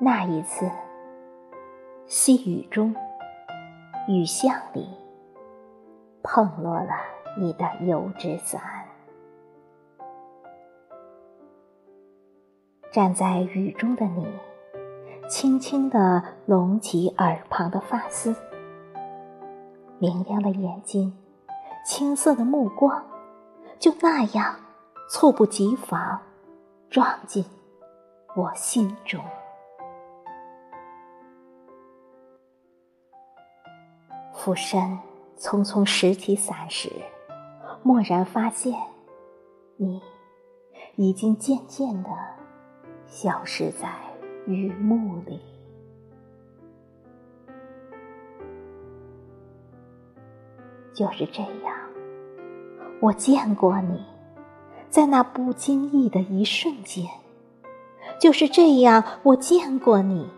那一次，细雨中，雨巷里，碰落了你的油纸伞。站在雨中的你，轻轻地拢起耳旁的发丝，明亮的眼睛，青涩的目光，就那样猝不及防撞进我心中。俯身匆匆拾起伞时，蓦然发现，你已经渐渐的消失在雨幕里。就是这样，我见过你，在那不经意的一瞬间；就是这样，我见过你，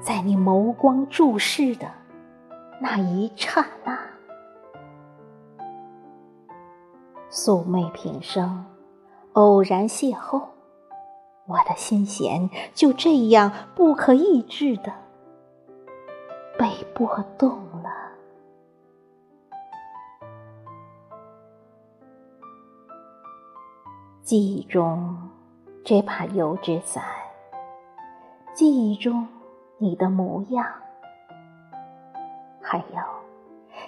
在你眸光注视的。那一刹那，素昧平生，偶然邂逅，我的心弦就这样不可抑制的被拨动了。记忆中这把油纸伞，记忆中你的模样。还有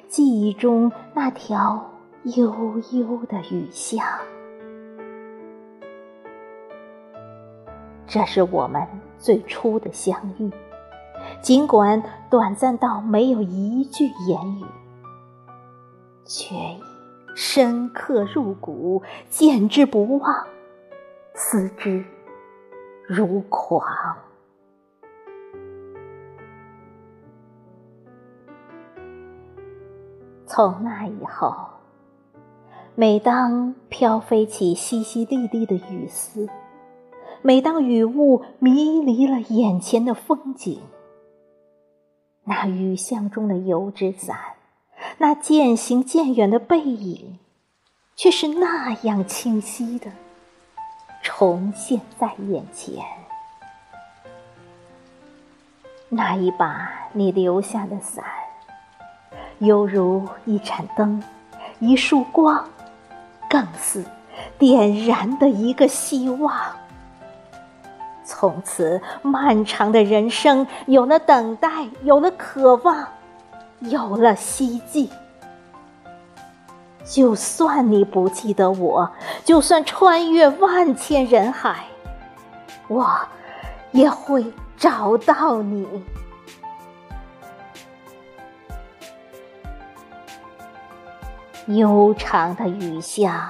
记忆中那条悠悠的雨巷，这是我们最初的相遇。尽管短暂到没有一句言语，却已深刻入骨，见之不忘，思之如狂。从那以后，每当飘飞起淅淅沥沥的雨丝，每当雨雾迷离了眼前的风景，那雨巷中的油纸伞，那渐行渐远的背影，却是那样清晰的重现在眼前。那一把你留下的伞。犹如一盏灯，一束光，更似点燃的一个希望。从此，漫长的人生有了等待，有了渴望，有了希冀。就算你不记得我，就算穿越万千人海，我也会找到你。悠长的雨巷，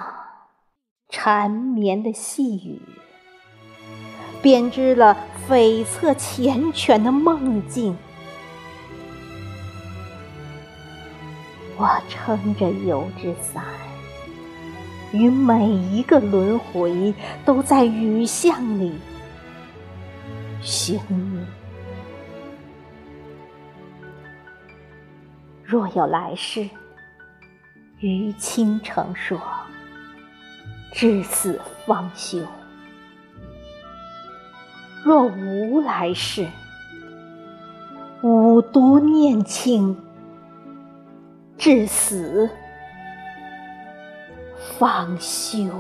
缠绵的细雨，编织了悱恻缱绻的梦境。我撑着油纸伞，与每一个轮回都在雨巷里寻你。若有来世。于倾城说：“至死方休。若无来世，吾独念卿，至死方休。”